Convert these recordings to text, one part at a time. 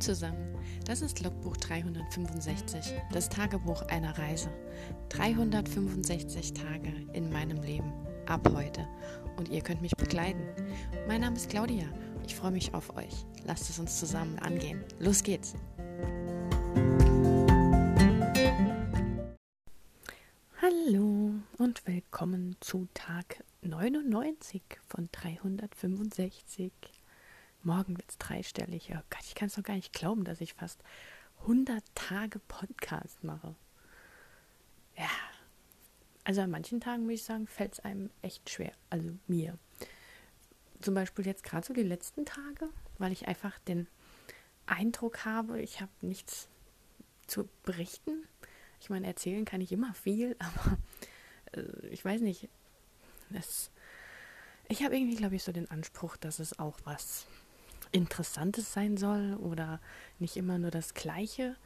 Zusammen, das ist Logbuch 365, das Tagebuch einer Reise. 365 Tage in meinem Leben, ab heute. Und ihr könnt mich begleiten. Mein Name ist Claudia, ich freue mich auf euch. Lasst es uns zusammen angehen. Los geht's! Hallo und willkommen zu Tag 99 von 365. Morgen wird es dreistellig. Oh Gott, ich kann es noch gar nicht glauben, dass ich fast 100 Tage Podcast mache. Ja, also an manchen Tagen, muss ich sagen, fällt es einem echt schwer. Also mir. Zum Beispiel jetzt gerade so die letzten Tage, weil ich einfach den Eindruck habe, ich habe nichts zu berichten. Ich meine, erzählen kann ich immer viel, aber äh, ich weiß nicht. Das, ich habe irgendwie, glaube ich, so den Anspruch, dass es auch was Interessantes sein soll oder nicht immer nur das Gleiche.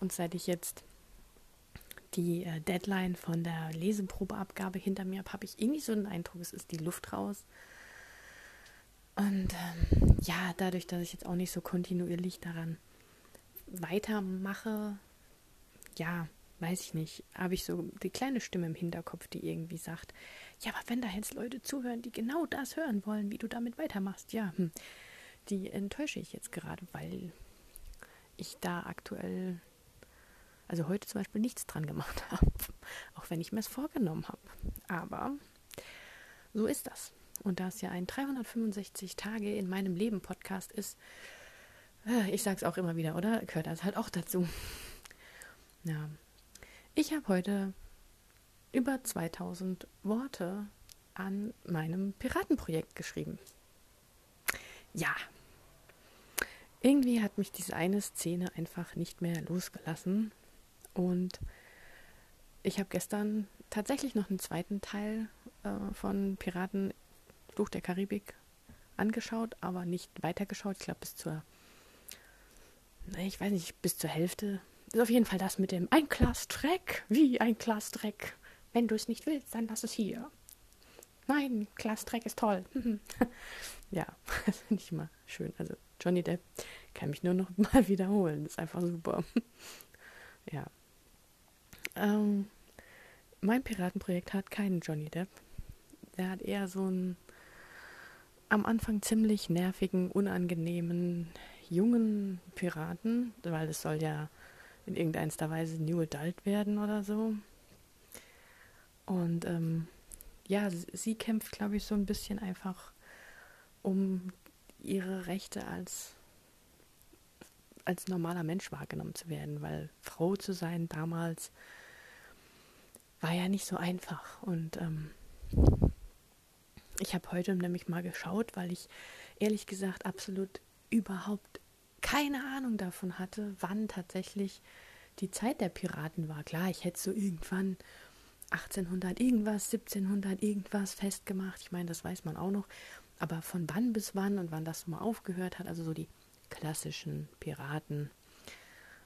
Und seit ich jetzt die äh, Deadline von der Leseprobeabgabe hinter mir habe, habe ich irgendwie so den Eindruck, es ist die Luft raus. Und ähm, ja, dadurch, dass ich jetzt auch nicht so kontinuierlich daran weitermache, ja, weiß ich nicht, habe ich so die kleine Stimme im Hinterkopf, die irgendwie sagt, ja, aber wenn da jetzt Leute zuhören, die genau das hören wollen, wie du damit weitermachst, ja, hm, die enttäusche ich jetzt gerade, weil ich da aktuell, also heute zum Beispiel nichts dran gemacht habe, auch wenn ich mir es vorgenommen habe. Aber so ist das. Und da es ja ein 365 Tage in meinem Leben Podcast ist, äh, ich sage es auch immer wieder, oder? Gehört das halt auch dazu. Ja. Ich habe heute über 2000 Worte an meinem Piratenprojekt geschrieben. Ja. Irgendwie hat mich diese eine Szene einfach nicht mehr losgelassen. Und ich habe gestern tatsächlich noch einen zweiten Teil äh, von Piraten Fluch der Karibik angeschaut, aber nicht weitergeschaut. Ich glaube bis zur, ich weiß nicht, bis zur Hälfte. Ist auf jeden Fall das mit dem ein Glas Dreck, wie ein Glas Dreck. Wenn du es nicht willst, dann lass es hier. Nein, Glas Dreck ist toll. ja, das finde ich immer schön. Also Johnny Depp kann mich nur noch mal wiederholen. Das ist einfach super. ja. Ähm, mein Piratenprojekt hat keinen Johnny Depp. Der hat eher so einen am Anfang ziemlich nervigen, unangenehmen, jungen Piraten, weil es soll ja in irgendeiner Weise New Adult werden oder so. Und ähm, ja, sie kämpft, glaube ich, so ein bisschen einfach um ihre Rechte als als normaler Mensch wahrgenommen zu werden, weil Frau zu sein damals war ja nicht so einfach. Und ähm, ich habe heute nämlich mal geschaut, weil ich ehrlich gesagt absolut überhaupt keine Ahnung davon hatte, wann tatsächlich die Zeit der Piraten war. Klar, ich hätte so irgendwann 1800 irgendwas, 1700 irgendwas festgemacht. Ich meine, das weiß man auch noch. Aber von wann bis wann und wann das mal aufgehört hat, also so die klassischen Piraten.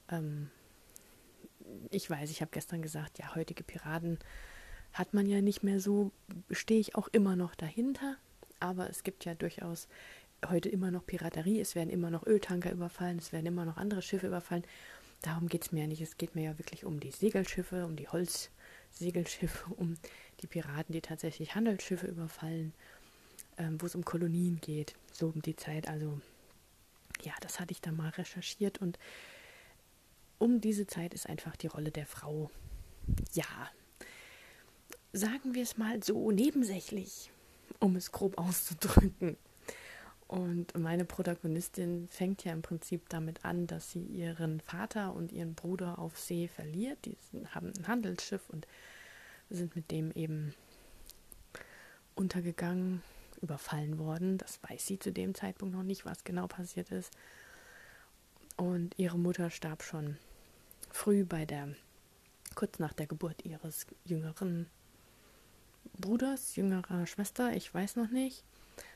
Ähm, ich weiß, ich habe gestern gesagt, ja, heutige Piraten hat man ja nicht mehr so, stehe ich auch immer noch dahinter. Aber es gibt ja durchaus heute immer noch Piraterie, es werden immer noch Öltanker überfallen, es werden immer noch andere Schiffe überfallen. Darum geht es mir ja nicht. Es geht mir ja wirklich um die Segelschiffe, um die Holzsegelschiffe, um die Piraten, die tatsächlich Handelsschiffe überfallen, ähm, wo es um Kolonien geht, so um die Zeit. Also ja, das hatte ich da mal recherchiert und um diese Zeit ist einfach die Rolle der Frau, ja, sagen wir es mal so, nebensächlich, um es grob auszudrücken. Und meine Protagonistin fängt ja im Prinzip damit an, dass sie ihren Vater und ihren Bruder auf See verliert. Die haben ein Handelsschiff und sind mit dem eben untergegangen, überfallen worden. Das weiß sie zu dem Zeitpunkt noch nicht, was genau passiert ist. Und ihre Mutter starb schon früh bei der, kurz nach der Geburt ihres jüngeren Bruders, jüngerer Schwester, ich weiß noch nicht.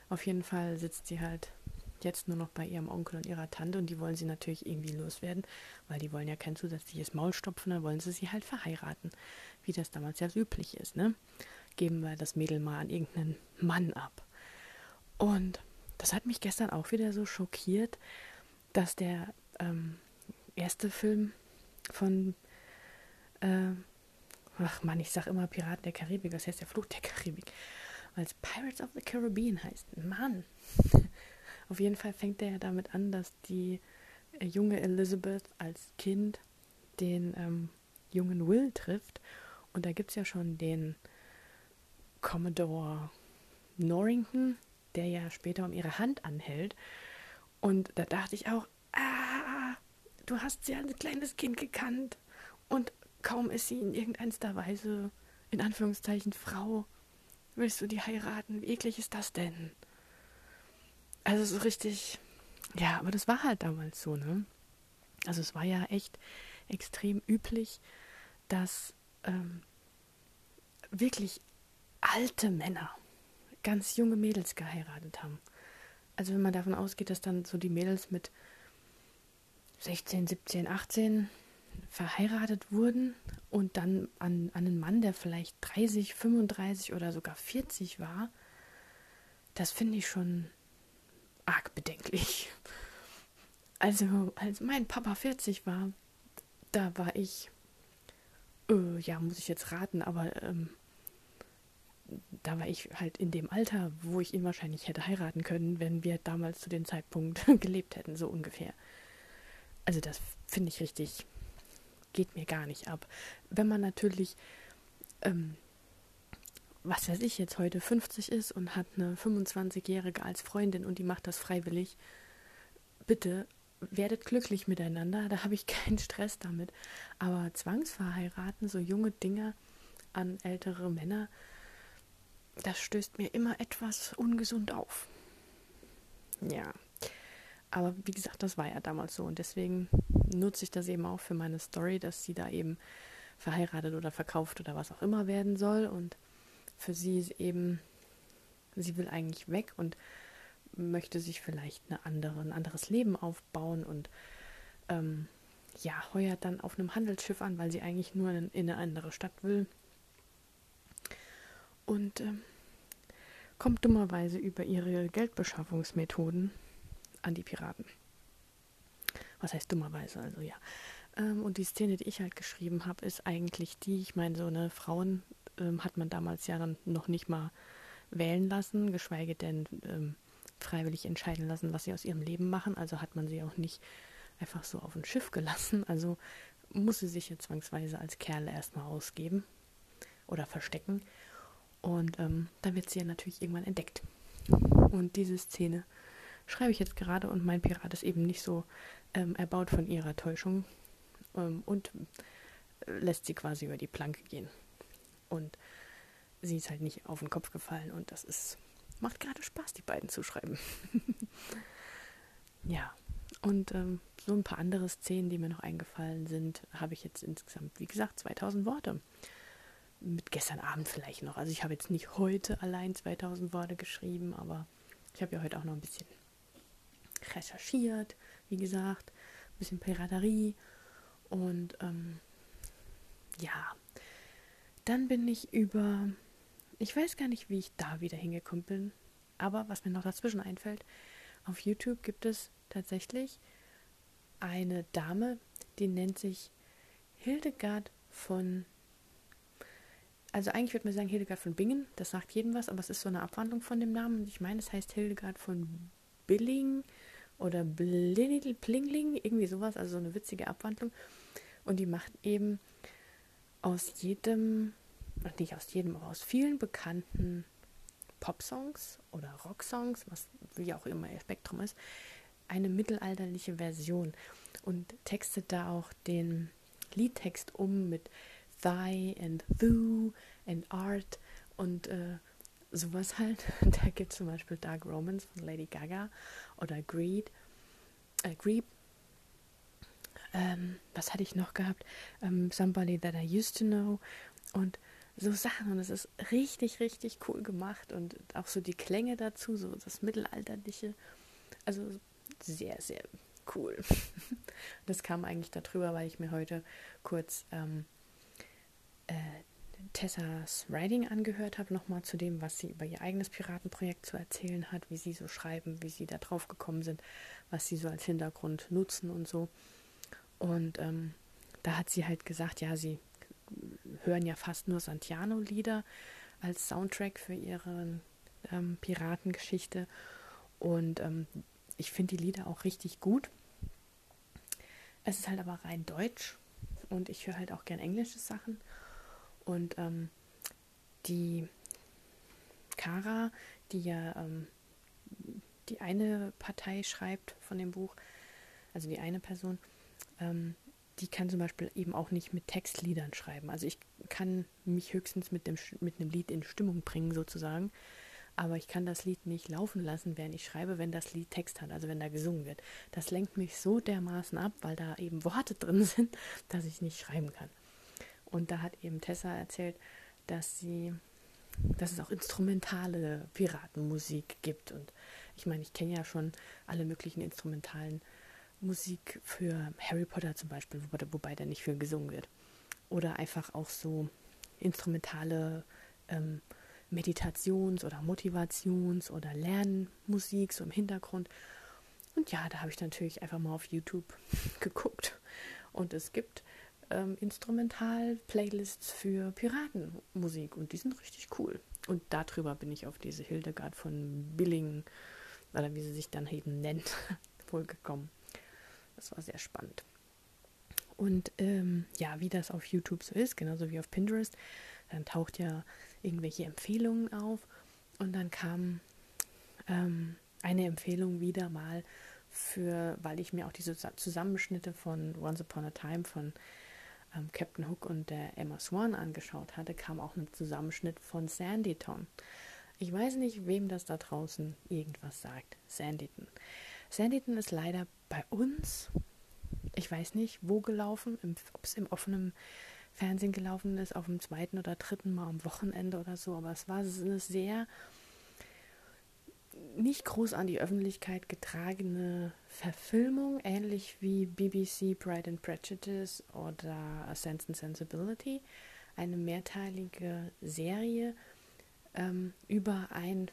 Auf jeden Fall sitzt sie halt jetzt nur noch bei ihrem Onkel und ihrer Tante und die wollen sie natürlich irgendwie loswerden, weil die wollen ja kein zusätzliches Maul stopfen, dann wollen sie sie halt verheiraten, wie das damals ja üblich ist, ne? Geben wir das Mädel mal an irgendeinen Mann ab. Und das hat mich gestern auch wieder so schockiert, dass der, ähm, erste Film von, äh, ach man, ich sag immer Piraten der Karibik, das heißt der Fluch der Karibik, weil es Pirates of the Caribbean heißt. Mann! Auf jeden Fall fängt er ja damit an, dass die äh, junge Elizabeth als Kind den ähm, jungen Will trifft. Und da gibt es ja schon den Commodore Norrington, der ja später um ihre Hand anhält. Und da dachte ich auch, ah, du hast sie als kleines Kind gekannt. Und kaum ist sie in irgendeiner Weise, in Anführungszeichen, Frau, willst du die heiraten? Wie eklig ist das denn? Also so richtig, ja, aber das war halt damals so, ne? Also es war ja echt extrem üblich, dass ähm, wirklich alte Männer ganz junge Mädels geheiratet haben. Also wenn man davon ausgeht, dass dann so die Mädels mit 16, 17, 18 verheiratet wurden und dann an, an einen Mann, der vielleicht 30, 35 oder sogar 40 war, das finde ich schon arg bedenklich. Also, als mein Papa 40 war, da war ich, äh, ja, muss ich jetzt raten, aber ähm, da war ich halt in dem Alter, wo ich ihn wahrscheinlich hätte heiraten können, wenn wir damals zu dem Zeitpunkt gelebt hätten, so ungefähr. Also das finde ich richtig, geht mir gar nicht ab. Wenn man natürlich, ähm, was weiß ich jetzt heute, 50 ist und hat eine 25-Jährige als Freundin und die macht das freiwillig, bitte werdet glücklich miteinander, da habe ich keinen Stress damit. Aber zwangsverheiraten, so junge Dinger an ältere Männer, das stößt mir immer etwas ungesund auf. Ja. Aber wie gesagt, das war ja damals so. Und deswegen nutze ich das eben auch für meine Story, dass sie da eben verheiratet oder verkauft oder was auch immer werden soll. Und für sie ist eben, sie will eigentlich weg und möchte sich vielleicht eine andere, ein anderes Leben aufbauen. Und ähm, ja, heuert dann auf einem Handelsschiff an, weil sie eigentlich nur in, in eine andere Stadt will. Und äh, kommt dummerweise über ihre Geldbeschaffungsmethoden an die Piraten. Was heißt dummerweise? Also ja. Ähm, und die Szene, die ich halt geschrieben habe, ist eigentlich die, ich meine, so eine Frauen ähm, hat man damals ja dann noch nicht mal wählen lassen, geschweige denn ähm, freiwillig entscheiden lassen, was sie aus ihrem Leben machen. Also hat man sie auch nicht einfach so auf ein Schiff gelassen. Also muss sie sich jetzt zwangsweise als Kerl erstmal ausgeben oder verstecken. Und ähm, dann wird sie ja natürlich irgendwann entdeckt. Und diese Szene schreibe ich jetzt gerade und mein Pirat ist eben nicht so ähm, erbaut von ihrer Täuschung ähm, und lässt sie quasi über die Planke gehen. Und sie ist halt nicht auf den Kopf gefallen und das ist macht gerade Spaß, die beiden zu schreiben. ja, und ähm, so ein paar andere Szenen, die mir noch eingefallen sind, habe ich jetzt insgesamt, wie gesagt, 2000 Worte mit gestern Abend vielleicht noch. Also ich habe jetzt nicht heute allein 2000 Worte geschrieben, aber ich habe ja heute auch noch ein bisschen recherchiert, wie gesagt, ein bisschen Piraterie und ähm, ja, dann bin ich über, ich weiß gar nicht, wie ich da wieder hingekommen bin, aber was mir noch dazwischen einfällt, auf YouTube gibt es tatsächlich eine Dame, die nennt sich Hildegard von also eigentlich würde man sagen Hildegard von Bingen, das sagt jedem was, aber es ist so eine Abwandlung von dem Namen. Ich meine, es heißt Hildegard von Billing oder Plingling, irgendwie sowas, also so eine witzige Abwandlung. Und die macht eben aus jedem, nicht aus jedem, aber aus vielen bekannten Popsongs oder Rocksongs, was wie auch immer ihr Spektrum ist, eine mittelalterliche Version und textet da auch den Liedtext um mit Thy and Thou and Art und äh, sowas halt. Da gibt es zum Beispiel Dark Romance von Lady Gaga oder Greed, äh, Greed. Ähm, was hatte ich noch gehabt? Ähm, Somebody That I Used to Know und so Sachen. Und es ist richtig, richtig cool gemacht und auch so die Klänge dazu, so das Mittelalterliche. Also sehr, sehr cool. das kam eigentlich darüber, weil ich mir heute kurz ähm, äh, Tessas Writing angehört habe, nochmal zu dem, was sie über ihr eigenes Piratenprojekt zu erzählen hat, wie sie so schreiben, wie sie da drauf gekommen sind, was sie so als Hintergrund nutzen und so. Und ähm, da hat sie halt gesagt, ja, sie hören ja fast nur Santiano-Lieder als Soundtrack für ihre ähm, Piratengeschichte. Und ähm, ich finde die Lieder auch richtig gut. Es ist halt aber rein deutsch und ich höre halt auch gern englische Sachen. Und ähm, die Kara, die ja ähm, die eine Partei schreibt von dem Buch, also die eine Person, ähm, die kann zum Beispiel eben auch nicht mit Textliedern schreiben. Also ich kann mich höchstens mit, dem, mit einem Lied in Stimmung bringen sozusagen, aber ich kann das Lied nicht laufen lassen, während ich schreibe, wenn das Lied Text hat, also wenn da gesungen wird. Das lenkt mich so dermaßen ab, weil da eben Worte drin sind, dass ich nicht schreiben kann. Und da hat eben Tessa erzählt, dass sie, dass es auch instrumentale Piratenmusik gibt. Und ich meine, ich kenne ja schon alle möglichen instrumentalen Musik für Harry Potter zum Beispiel, wobei, wobei da nicht viel gesungen wird. Oder einfach auch so instrumentale ähm, Meditations- oder Motivations- oder Lernmusik so im Hintergrund. Und ja, da habe ich natürlich einfach mal auf YouTube geguckt. Und es gibt ähm, Instrumental-Playlists für Piratenmusik und die sind richtig cool. Und darüber bin ich auf diese Hildegard von Billing, oder wie sie sich dann eben nennt, wohl gekommen. Das war sehr spannend. Und ähm, ja, wie das auf YouTube so ist, genauso wie auf Pinterest, dann taucht ja irgendwelche Empfehlungen auf und dann kam ähm, eine Empfehlung wieder mal für, weil ich mir auch diese Zusammenschnitte von Once Upon a Time von ähm, Captain Hook und der Emma Swan angeschaut hatte, kam auch ein Zusammenschnitt von Sanditon. Ich weiß nicht, wem das da draußen irgendwas sagt. Sanditon. Sanditon ist leider bei uns, ich weiß nicht, wo gelaufen, ob es im offenen Fernsehen gelaufen ist, auf dem zweiten oder dritten Mal am Wochenende oder so, aber es war eine sehr nicht groß an die Öffentlichkeit getragene Verfilmung, ähnlich wie BBC Pride and Prejudice oder A Sense and Sensibility, eine mehrteilige Serie ähm, über einen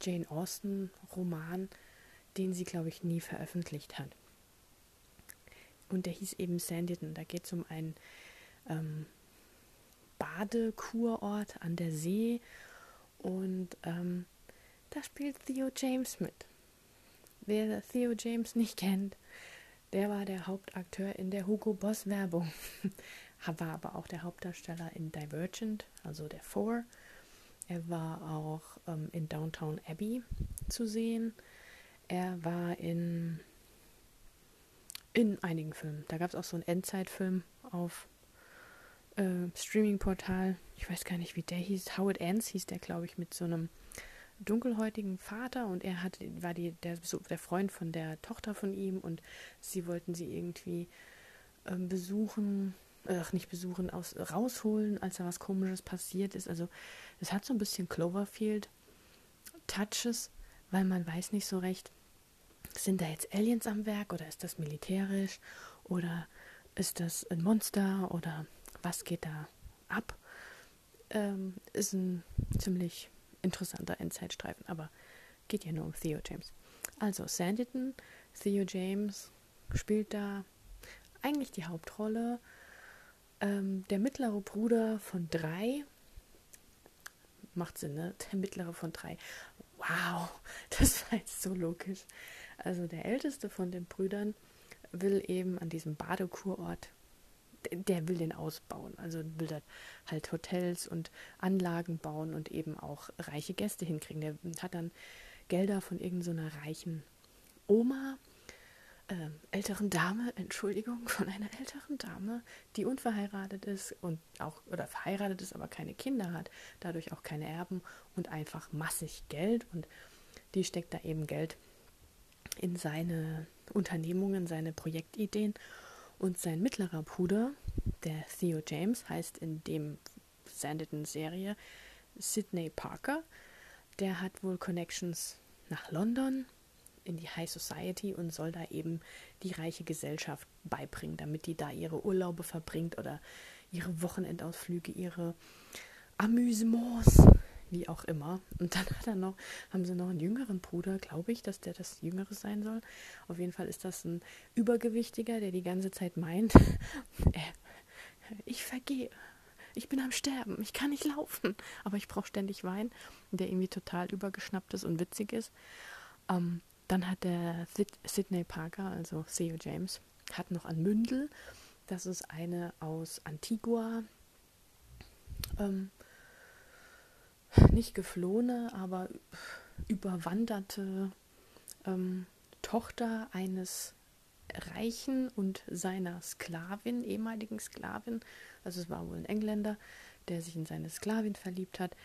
Jane Austen-Roman, den sie, glaube ich, nie veröffentlicht hat. Und der hieß eben Sanditon. Da geht es um einen ähm, Badekurort an der See und ähm, da spielt Theo James mit. Wer Theo James nicht kennt, der war der Hauptakteur in der Hugo Boss Werbung, war aber auch der Hauptdarsteller in Divergent, also der Four. Er war auch ähm, in Downtown Abbey zu sehen. Er war in, in einigen Filmen. Da gab es auch so einen Endzeitfilm auf äh, Streaming-Portal. Ich weiß gar nicht, wie der hieß. Howard Ends hieß der, glaube ich, mit so einem dunkelhäutigen Vater und er hat, war die, der, der Freund von der Tochter von ihm und sie wollten sie irgendwie ähm, besuchen, ach nicht besuchen, aus, rausholen, als da was komisches passiert ist. Also es hat so ein bisschen Cloverfield Touches, weil man weiß nicht so recht, sind da jetzt Aliens am Werk oder ist das militärisch oder ist das ein Monster oder was geht da ab? Ähm, ist ein ziemlich interessanter Endzeitstreifen, aber geht ja nur um Theo James. Also Sanditon, Theo James spielt da eigentlich die Hauptrolle. Ähm, der mittlere Bruder von drei, macht Sinn, ne? Der mittlere von drei. Wow, das war jetzt so logisch. Also der älteste von den Brüdern will eben an diesem Badekurort der will den ausbauen. Also will da halt Hotels und Anlagen bauen und eben auch reiche Gäste hinkriegen. Der hat dann Gelder von irgendeiner so reichen Oma, äh, älteren Dame, Entschuldigung, von einer älteren Dame, die unverheiratet ist und auch, oder verheiratet ist, aber keine Kinder hat, dadurch auch keine Erben und einfach massig Geld und die steckt da eben Geld in seine Unternehmungen, seine Projektideen und sein mittlerer Bruder, der Theo James, heißt in dem Sanditon-Serie Sidney Parker. Der hat wohl Connections nach London in die High Society und soll da eben die reiche Gesellschaft beibringen, damit die da ihre Urlaube verbringt oder ihre Wochenendausflüge, ihre Amüsements, wie auch immer. Und dann hat er noch, haben sie noch einen jüngeren Bruder, glaube ich, dass der das Jüngere sein soll. Auf jeden Fall ist das ein Übergewichtiger, der die ganze Zeit meint, ich vergehe. Ich bin am Sterben, ich kann nicht laufen, aber ich brauche ständig Wein, der irgendwie total übergeschnappt ist und witzig ist. Ähm, dann hat der Sidney Parker, also Theo James, hat noch ein Mündel. Das ist eine aus Antigua. Ähm, nicht geflohene, aber überwanderte ähm, Tochter eines Reichen und seiner Sklavin, ehemaligen Sklavin. Also es war wohl ein Engländer, der sich in seine Sklavin verliebt hat.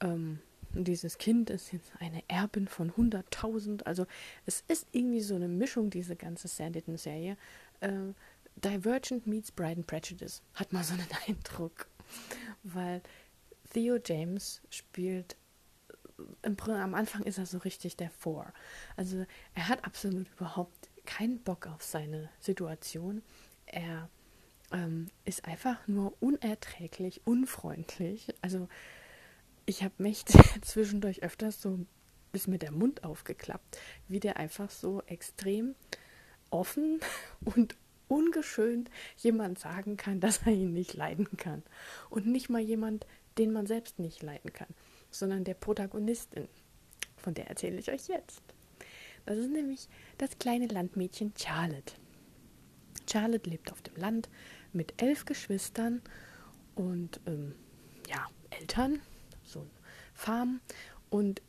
Ähm, dieses Kind ist jetzt eine Erbin von 100.000. Also es ist irgendwie so eine Mischung, diese ganze Sanditon-Serie. Äh, Divergent meets Bride and Prejudice, hat man so einen Eindruck. Weil Theo James spielt, am Anfang ist er so richtig der Four. Also er hat absolut überhaupt keinen Bock auf seine Situation. Er ähm, ist einfach nur unerträglich, unfreundlich. Also ich habe mich zwischendurch öfters so bis mit der Mund aufgeklappt, wie der einfach so extrem offen und ungeschönt jemand sagen kann, dass er ihn nicht leiden kann. Und nicht mal jemand, den man selbst nicht leiden kann, sondern der Protagonistin. Von der erzähle ich euch jetzt. Das ist nämlich das kleine Landmädchen Charlotte. Charlotte lebt auf dem Land mit elf Geschwistern und ähm, ja, Eltern, so eine Farm und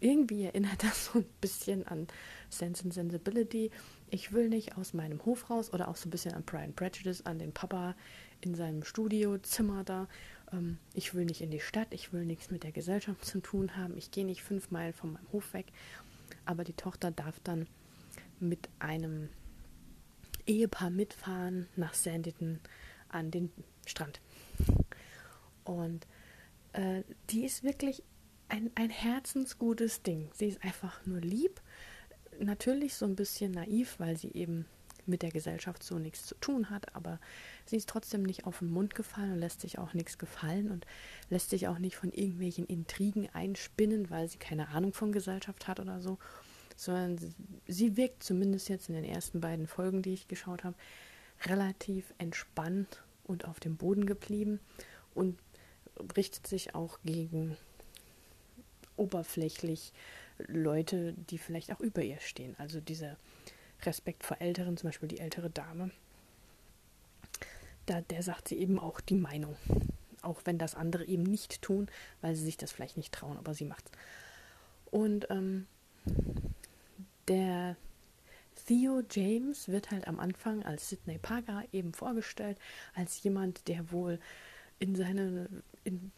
irgendwie erinnert das so ein bisschen an Sense and Sensibility. Ich will nicht aus meinem Hof raus oder auch so ein bisschen an Pride and Prejudice, an den Papa in seinem Studiozimmer da. Ähm, ich will nicht in die Stadt, ich will nichts mit der Gesellschaft zu tun haben. Ich gehe nicht fünf Meilen von meinem Hof weg. Aber die Tochter darf dann mit einem Ehepaar mitfahren nach Sanditon an den Strand. Und äh, die ist wirklich ein, ein herzensgutes Ding. Sie ist einfach nur lieb, natürlich so ein bisschen naiv, weil sie eben mit der Gesellschaft so nichts zu tun hat, aber sie ist trotzdem nicht auf den Mund gefallen und lässt sich auch nichts gefallen und lässt sich auch nicht von irgendwelchen Intrigen einspinnen, weil sie keine Ahnung von Gesellschaft hat oder so, sondern sie wirkt zumindest jetzt in den ersten beiden Folgen, die ich geschaut habe, relativ entspannt und auf dem Boden geblieben und richtet sich auch gegen oberflächlich Leute, die vielleicht auch über ihr stehen. Also dieser Respekt vor Älteren, zum Beispiel die ältere Dame, da, der sagt sie eben auch die Meinung. Auch wenn das andere eben nicht tun, weil sie sich das vielleicht nicht trauen, aber sie macht's. Und ähm, der Theo James wird halt am Anfang als Sidney Parker eben vorgestellt, als jemand, der wohl in, seine, in,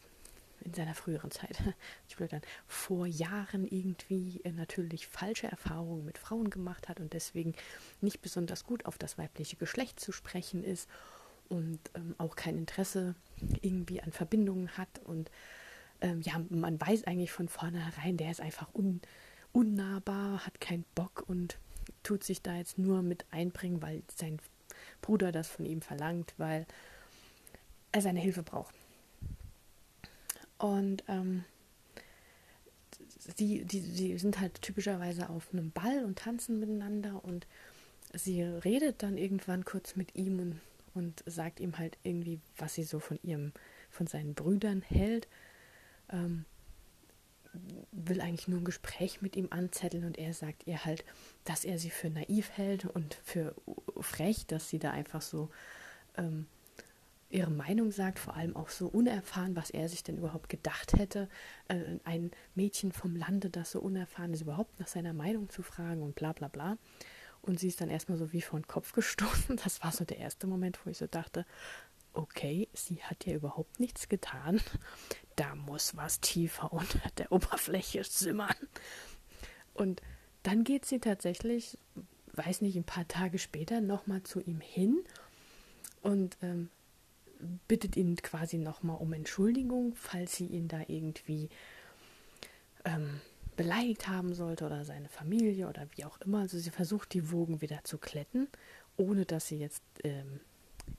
in seiner früheren Zeit, ich blöd dann, vor Jahren irgendwie äh, natürlich falsche Erfahrungen mit Frauen gemacht hat und deswegen nicht besonders gut auf das weibliche Geschlecht zu sprechen ist und ähm, auch kein Interesse irgendwie an Verbindungen hat und ähm, ja, man weiß eigentlich von vornherein, der ist einfach un, unnahbar, hat keinen Bock und tut sich da jetzt nur mit einbringen, weil sein Bruder das von ihm verlangt, weil er seine Hilfe braucht. Und ähm, sie, die, sie sind halt typischerweise auf einem Ball und tanzen miteinander und sie redet dann irgendwann kurz mit ihm und, und sagt ihm halt irgendwie, was sie so von ihrem, von seinen Brüdern hält. Ähm, will eigentlich nur ein Gespräch mit ihm anzetteln und er sagt ihr halt, dass er sie für naiv hält und für frech, dass sie da einfach so ähm, ihre Meinung sagt, vor allem auch so unerfahren, was er sich denn überhaupt gedacht hätte, äh, ein Mädchen vom Lande, das so unerfahren ist, überhaupt nach seiner Meinung zu fragen und bla bla bla. Und sie ist dann erstmal so wie vor den Kopf gestoßen. Das war so der erste Moment, wo ich so dachte, okay, sie hat ja überhaupt nichts getan. Da muss was tiefer unter der Oberfläche simmern. Und dann geht sie tatsächlich, weiß nicht, ein paar Tage später nochmal zu ihm hin und ähm, bittet ihn quasi nochmal um Entschuldigung, falls sie ihn da irgendwie ähm, beleidigt haben sollte oder seine Familie oder wie auch immer. Also sie versucht die Wogen wieder zu kletten, ohne dass sie jetzt ähm,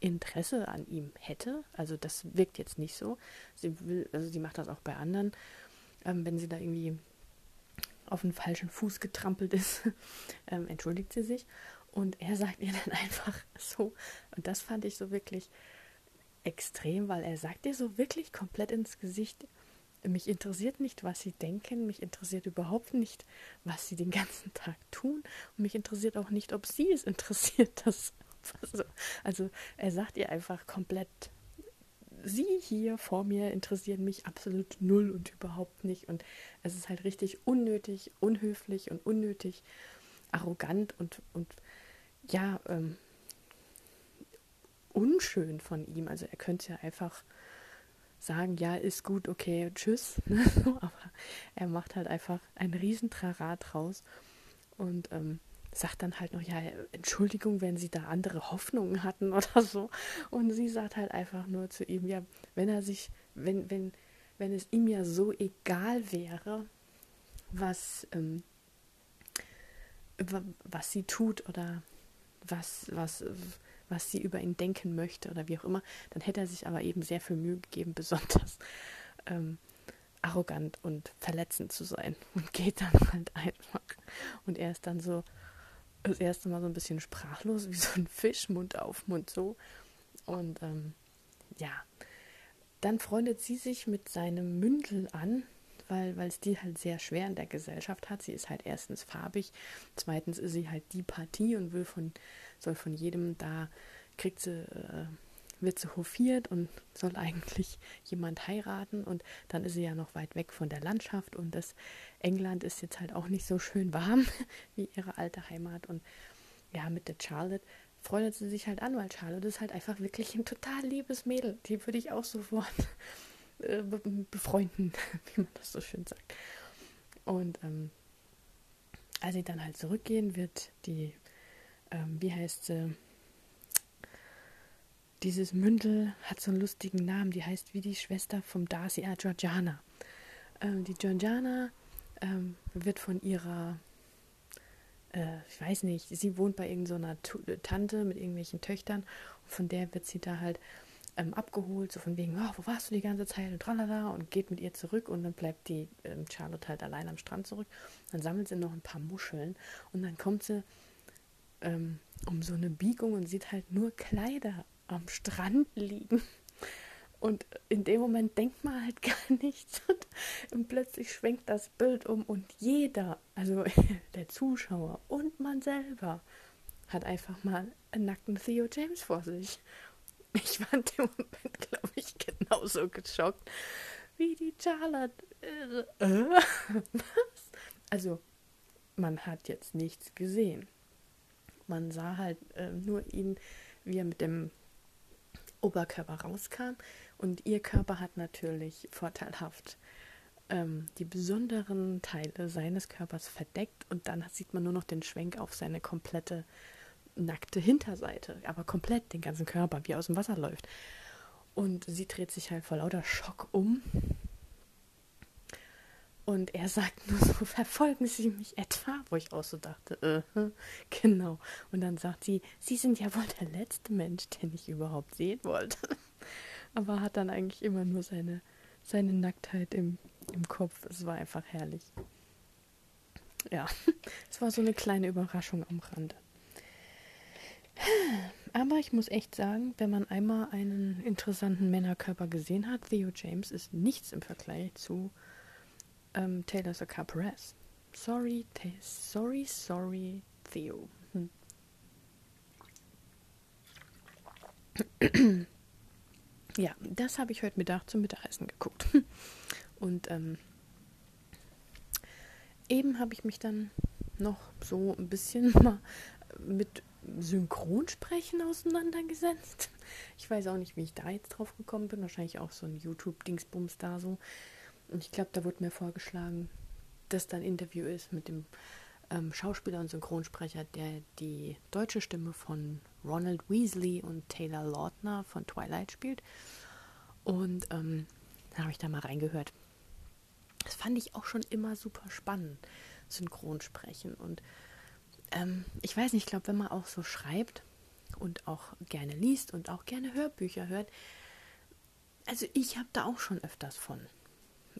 Interesse an ihm hätte. Also das wirkt jetzt nicht so. Sie will, also sie macht das auch bei anderen, ähm, wenn sie da irgendwie auf den falschen Fuß getrampelt ist, ähm, entschuldigt sie sich. Und er sagt ihr dann einfach so, und das fand ich so wirklich extrem, weil er sagt ihr so wirklich komplett ins Gesicht, mich interessiert nicht, was sie denken, mich interessiert überhaupt nicht, was sie den ganzen Tag tun und mich interessiert auch nicht, ob sie es interessiert. Dass, also, also er sagt ihr einfach komplett, sie hier vor mir interessieren mich absolut null und überhaupt nicht und es ist halt richtig unnötig, unhöflich und unnötig, arrogant und, und ja, ähm, unschön von ihm. Also er könnte ja einfach sagen, ja, ist gut, okay, tschüss. Aber er macht halt einfach ein Riesentrara draus und ähm, sagt dann halt noch, ja, Entschuldigung, wenn sie da andere Hoffnungen hatten oder so. Und sie sagt halt einfach nur zu ihm, ja, wenn er sich, wenn, wenn, wenn es ihm ja so egal wäre, was, ähm, was sie tut oder was, was, was sie über ihn denken möchte oder wie auch immer, dann hätte er sich aber eben sehr viel Mühe gegeben, besonders ähm, arrogant und verletzend zu sein und geht dann halt einfach. Und er ist dann so das erste Mal so ein bisschen sprachlos, wie so ein Fisch, Mund auf, Mund so. Und ähm, ja, dann freundet sie sich mit seinem Mündel an, weil es die halt sehr schwer in der Gesellschaft hat. Sie ist halt erstens farbig, zweitens ist sie halt die Partie und will von, soll von jedem da, kriegt sie, äh, wird sie hofiert und soll eigentlich jemand heiraten und dann ist sie ja noch weit weg von der Landschaft und das England ist jetzt halt auch nicht so schön warm wie ihre alte Heimat und ja, mit der Charlotte freut sie sich halt an, weil Charlotte ist halt einfach wirklich ein total liebes Mädel. Die würde ich auch sofort äh, befreunden, wie man das so schön sagt. Und ähm, als sie dann halt zurückgehen, wird die, ähm, wie heißt sie, dieses Mündel hat so einen lustigen Namen, die heißt wie die Schwester vom Darcy, äh, Georgiana. Ähm, die Georgiana ähm, wird von ihrer, äh, ich weiß nicht, sie wohnt bei irgendeiner so Tante mit irgendwelchen Töchtern und von der wird sie da halt ähm, abgeholt, so von wegen, oh, wo warst du die ganze Zeit und tralala und geht mit ihr zurück und dann bleibt die ähm, Charlotte halt allein am Strand zurück. Dann sammelt sie noch ein paar Muscheln und dann kommt sie ähm, um so eine Biegung und sieht halt nur Kleider am Strand liegen. Und in dem Moment denkt man halt gar nichts. Und, und, plötzlich schwenkt das Bild um und jeder, also der Zuschauer und man selber, hat einfach mal einen nackten Theo James vor sich. Ich war in dem Moment, glaube ich, genauso geschockt wie die Charlotte. Äh, äh, was? Also, man hat jetzt nichts gesehen. Man sah halt äh, nur ihn, wie er mit dem Oberkörper rauskam. Und ihr Körper hat natürlich vorteilhaft ähm, die besonderen Teile seines Körpers verdeckt. Und dann sieht man nur noch den Schwenk auf seine komplette nackte Hinterseite, aber komplett den ganzen Körper, wie er aus dem Wasser läuft. Und sie dreht sich halt vor lauter Schock um. Und er sagt nur so, verfolgen Sie mich etwa? Wo ich auch so dachte, äh, genau. Und dann sagt sie, Sie sind ja wohl der letzte Mensch, den ich überhaupt sehen wollte. Aber hat dann eigentlich immer nur seine, seine Nacktheit im, im Kopf. Es war einfach herrlich. Ja, es war so eine kleine Überraschung am Rande. Aber ich muss echt sagen, wenn man einmal einen interessanten Männerkörper gesehen hat, Theo James ist nichts im Vergleich zu ähm, Taylor Saka Perez. Sorry, sorry, sorry, Theo. Hm. ja, das habe ich heute Mittag zum Mittagessen geguckt. Und ähm, eben habe ich mich dann noch so ein bisschen mal mit Synchronsprechen auseinandergesetzt. Ich weiß auch nicht, wie ich da jetzt drauf gekommen bin. Wahrscheinlich auch so ein YouTube-Dingsbums da so. Und ich glaube, da wurde mir vorgeschlagen, dass da ein Interview ist mit dem ähm, Schauspieler und Synchronsprecher, der die deutsche Stimme von Ronald Weasley und Taylor Lautner von Twilight spielt. Und ähm, da habe ich da mal reingehört. Das fand ich auch schon immer super spannend, Synchronsprechen. Und ähm, ich weiß nicht, ich glaube, wenn man auch so schreibt, und auch gerne liest und auch gerne Hörbücher hört. Also ich habe da auch schon öfters von.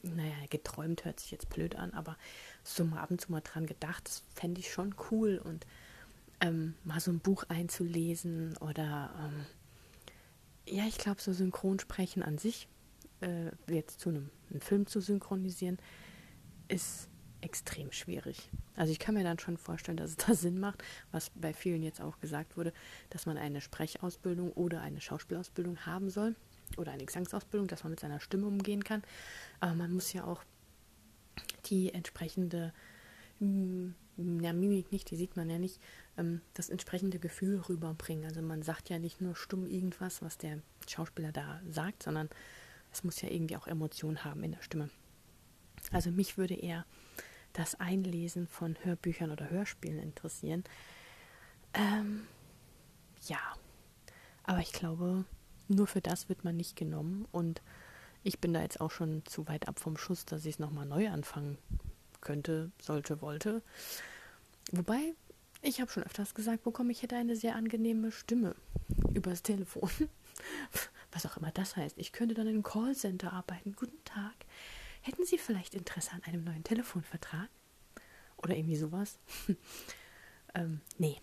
Naja, geträumt hört sich jetzt blöd an, aber so mal ab und zu mal dran gedacht, das fände ich schon cool und ähm, mal so ein Buch einzulesen oder ähm, ja, ich glaube, so Synchronsprechen an sich, äh, jetzt zu einem, einem Film zu synchronisieren, ist extrem schwierig. Also ich kann mir dann schon vorstellen, dass es da Sinn macht, was bei vielen jetzt auch gesagt wurde, dass man eine Sprechausbildung oder eine Schauspielausbildung haben soll oder eine Gesangsausbildung, dass man mit seiner Stimme umgehen kann. Aber man muss ja auch die entsprechende hm, ja, Mimik nicht, die sieht man ja nicht, ähm, das entsprechende Gefühl rüberbringen. Also man sagt ja nicht nur stumm irgendwas, was der Schauspieler da sagt, sondern es muss ja irgendwie auch Emotionen haben in der Stimme. Also mich würde eher das Einlesen von Hörbüchern oder Hörspielen interessieren. Ähm, ja, aber ich glaube, nur für das wird man nicht genommen und ich bin da jetzt auch schon zu weit ab vom Schuss, dass ich es nochmal neu anfangen könnte, sollte, wollte. Wobei, ich habe schon öfters gesagt bekommen, ich hätte eine sehr angenehme Stimme übers Telefon. Was auch immer das heißt. Ich könnte dann im Callcenter arbeiten. Guten Tag. Hätten Sie vielleicht Interesse an einem neuen Telefonvertrag? Oder irgendwie sowas? ähm, nee.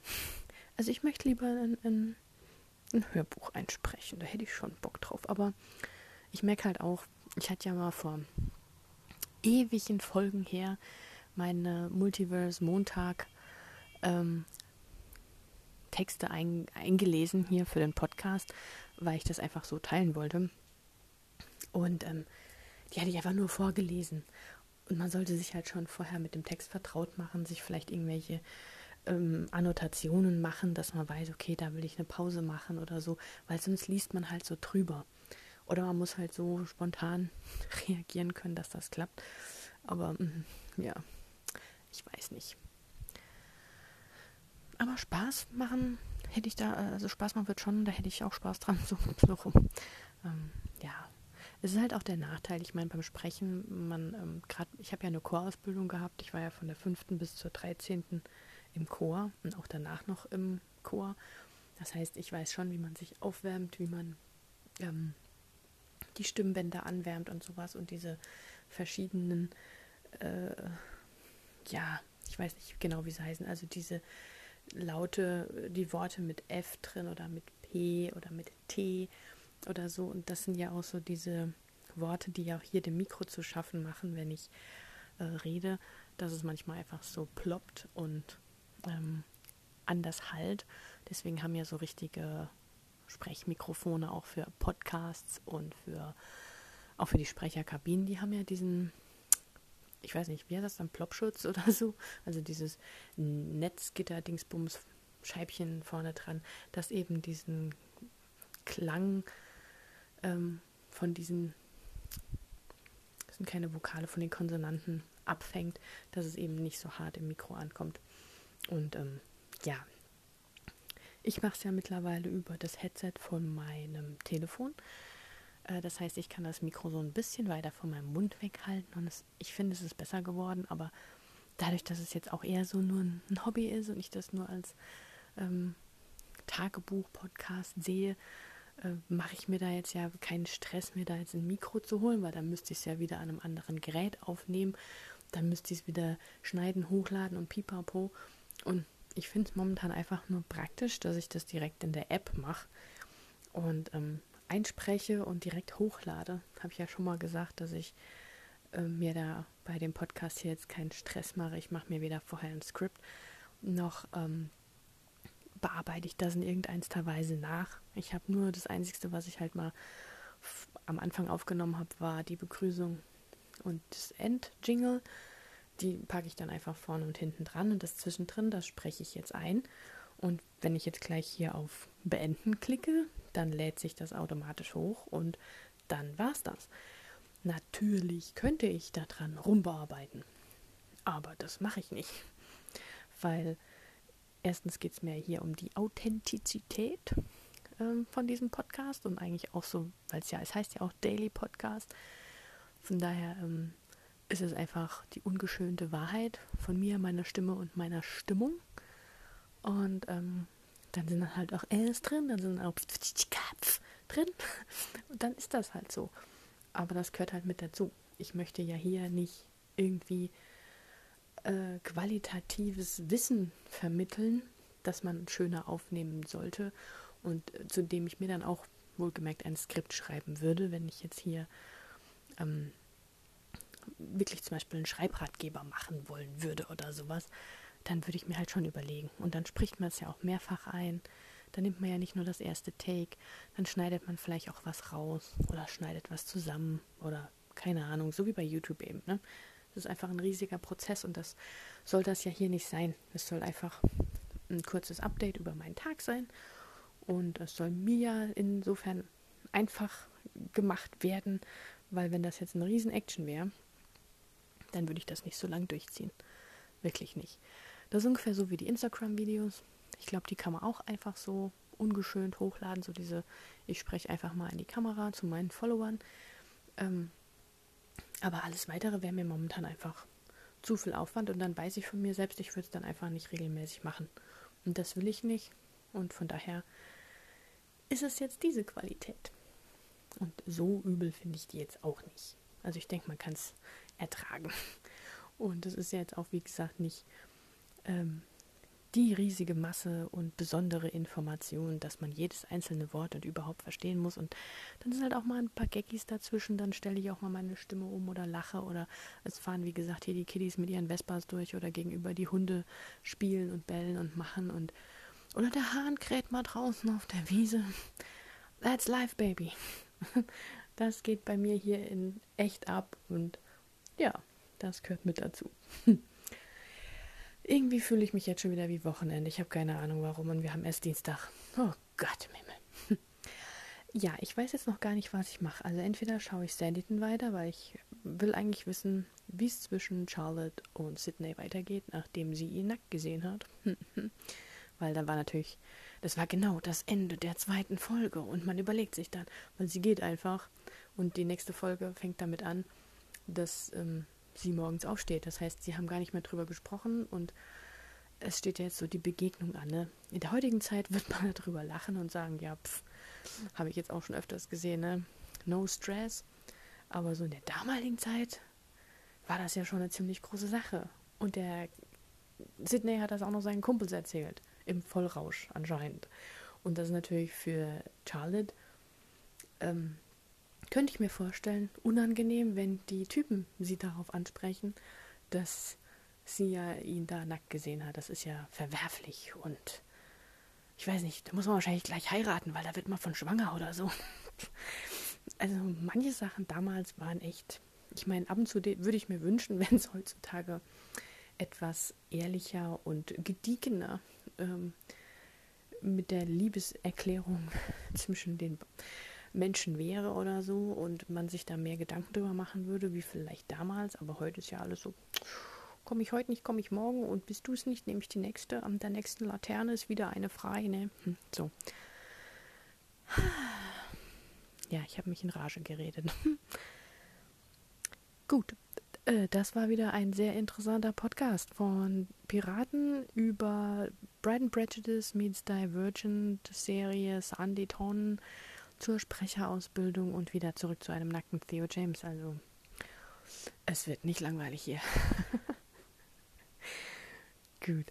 Also ich möchte lieber ein, ein, ein Hörbuch einsprechen. Da hätte ich schon Bock drauf. Aber ich merke halt auch, ich hatte ja mal vor ewigen Folgen her meine Multiverse Montag ähm, Texte ein, eingelesen hier für den Podcast, weil ich das einfach so teilen wollte. Und ähm, die hatte ich einfach nur vorgelesen. Und man sollte sich halt schon vorher mit dem Text vertraut machen, sich vielleicht irgendwelche ähm, Annotationen machen, dass man weiß, okay, da will ich eine Pause machen oder so, weil sonst liest man halt so drüber. Oder man muss halt so spontan reagieren können, dass das klappt. Aber mm, ja, ich weiß nicht. Aber Spaß machen hätte ich da, also Spaß machen wird schon, da hätte ich auch Spaß dran. So, so rum. Ähm, ja, es ist halt auch der Nachteil. Ich meine, beim Sprechen, man, ähm, gerade, ich habe ja eine Chorausbildung gehabt. Ich war ja von der 5. bis zur 13. im Chor und auch danach noch im Chor. Das heißt, ich weiß schon, wie man sich aufwärmt, wie man ähm, die Stimmbänder anwärmt und sowas und diese verschiedenen, äh, ja, ich weiß nicht genau, wie sie heißen, also diese Laute, die Worte mit F drin oder mit P oder mit T oder so. Und das sind ja auch so diese Worte, die ja auch hier dem Mikro zu schaffen machen, wenn ich äh, rede, dass es manchmal einfach so ploppt und ähm, anders halt. Deswegen haben ja so richtige Sprechmikrofone auch für Podcasts und für auch für die Sprecherkabinen, die haben ja diesen, ich weiß nicht, wie heißt das dann, Plopschutz oder so, also dieses Netzgitter-Dingsbums Scheibchen vorne dran, das eben diesen Klang ähm, von diesen, das sind keine Vokale, von den Konsonanten abfängt, dass es eben nicht so hart im Mikro ankommt. Und ähm, ja, ich mache es ja mittlerweile über das Headset von meinem Telefon. Äh, das heißt, ich kann das Mikro so ein bisschen weiter von meinem Mund weghalten und es, ich finde, es ist besser geworden, aber dadurch, dass es jetzt auch eher so nur ein, Hobby ist und ich das nur als ähm, Tagebuch-Podcast sehe, äh, mache ich mir da jetzt ja keinen Stress, mir da jetzt ein Mikro zu holen, weil dann müsste ich es ja wieder an einem anderen Gerät aufnehmen. Dann müsste ich es wieder schneiden, hochladen und pipapo. Und ich finde es momentan einfach nur praktisch, dass ich das direkt in der App mache und ähm, einspreche und direkt hochlade. Habe ich ja schon mal gesagt, dass ich äh, mir da bei dem Podcast hier jetzt keinen Stress mache. Ich mache mir weder vorher ein Skript noch ähm, bearbeite ich das in irgendeiner Weise nach. Ich habe nur das Einzige, was ich halt mal am Anfang aufgenommen habe, war die Begrüßung und das End-Jingle. Die packe ich dann einfach vorne und hinten dran und das zwischendrin, das spreche ich jetzt ein. Und wenn ich jetzt gleich hier auf Beenden klicke, dann lädt sich das automatisch hoch und dann war's das. Natürlich könnte ich daran rumbearbeiten, aber das mache ich nicht, weil erstens geht es mir hier um die Authentizität ähm, von diesem Podcast und eigentlich auch so, weil es ja, es heißt ja auch Daily Podcast. Von daher ähm, ist es einfach die ungeschönte Wahrheit von mir, meiner Stimme und meiner Stimmung. Und ähm, dann sind dann halt auch Äs drin, dann sind auch drin. Und dann ist das halt so. Aber das gehört halt mit dazu. Ich möchte ja hier nicht irgendwie äh, qualitatives Wissen vermitteln, das man schöner aufnehmen sollte und äh, zu dem ich mir dann auch wohlgemerkt ein Skript schreiben würde, wenn ich jetzt hier ähm, wirklich zum Beispiel einen Schreibratgeber machen wollen würde oder sowas, dann würde ich mir halt schon überlegen. Und dann spricht man es ja auch mehrfach ein. Dann nimmt man ja nicht nur das erste Take, dann schneidet man vielleicht auch was raus oder schneidet was zusammen oder keine Ahnung, so wie bei YouTube eben. Ne? Das ist einfach ein riesiger Prozess und das soll das ja hier nicht sein. Es soll einfach ein kurzes Update über meinen Tag sein und es soll mir insofern einfach gemacht werden, weil wenn das jetzt eine Riesen-Action wäre, dann würde ich das nicht so lang durchziehen. Wirklich nicht. Das ist ungefähr so wie die Instagram-Videos. Ich glaube, die kann man auch einfach so ungeschönt hochladen. So diese, ich spreche einfach mal in die Kamera zu meinen Followern. Ähm, aber alles weitere wäre mir momentan einfach zu viel Aufwand und dann weiß ich von mir selbst, ich würde es dann einfach nicht regelmäßig machen. Und das will ich nicht. Und von daher ist es jetzt diese Qualität. Und so übel finde ich die jetzt auch nicht. Also ich denke, man kann es ertragen. Und es ist ja jetzt auch, wie gesagt, nicht ähm, die riesige Masse und besondere Information, dass man jedes einzelne Wort und überhaupt verstehen muss. Und dann sind halt auch mal ein paar Gaggis dazwischen. Dann stelle ich auch mal meine Stimme um oder lache. Oder es fahren, wie gesagt, hier die Kiddies mit ihren Vespas durch oder gegenüber die Hunde spielen und bellen und machen. Und oder der Hahn kräht mal draußen auf der Wiese. That's life, baby. Das geht bei mir hier in echt ab und ja, das gehört mit dazu. Irgendwie fühle ich mich jetzt schon wieder wie Wochenende. Ich habe keine Ahnung warum und wir haben erst Dienstag. Oh Gott im. Ja, ich weiß jetzt noch gar nicht, was ich mache. Also entweder schaue ich Sanditon weiter, weil ich will eigentlich wissen, wie es zwischen Charlotte und Sydney weitergeht, nachdem sie ihn nackt gesehen hat. weil da war natürlich, das war genau das Ende der zweiten Folge und man überlegt sich dann, weil sie geht einfach und die nächste Folge fängt damit an, dass ähm, sie morgens aufsteht. Das heißt, sie haben gar nicht mehr drüber gesprochen und es steht jetzt so die Begegnung an. Ne? In der heutigen Zeit wird man darüber lachen und sagen, ja, pff, habe ich jetzt auch schon öfters gesehen, ne? No stress. Aber so in der damaligen Zeit war das ja schon eine ziemlich große Sache. Und der Sydney hat das auch noch seinen Kumpels erzählt. Im Vollrausch anscheinend. Und das ist natürlich für Charlotte ähm, könnte ich mir vorstellen, unangenehm, wenn die Typen sie darauf ansprechen, dass sie ja ihn da nackt gesehen hat. Das ist ja verwerflich und ich weiß nicht, da muss man wahrscheinlich gleich heiraten, weil da wird man von schwanger oder so. Also manche Sachen damals waren echt, ich meine, ab und zu würde ich mir wünschen, wenn es heutzutage etwas ehrlicher und gediegener ähm, mit der Liebeserklärung zwischen den Menschen wäre oder so und man sich da mehr Gedanken drüber machen würde, wie vielleicht damals. Aber heute ist ja alles so, komme ich heute nicht, komme ich morgen und bist du es nicht, nehme ich die nächste. An der nächsten Laterne ist wieder eine frei, ne? Hm, so. Ja, ich habe mich in Rage geredet. Gut, äh, das war wieder ein sehr interessanter Podcast von Piraten über Brad and Prejudice meets Divergent Serie Sandy Ton zur Sprecherausbildung und wieder zurück zu einem nackten Theo James. Also, es wird nicht langweilig hier. Gut.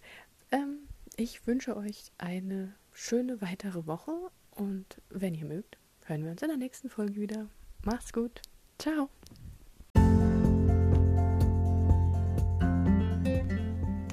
Ähm, ich wünsche euch eine schöne weitere Woche und wenn ihr mögt, hören wir uns in der nächsten Folge wieder. Macht's gut. Ciao.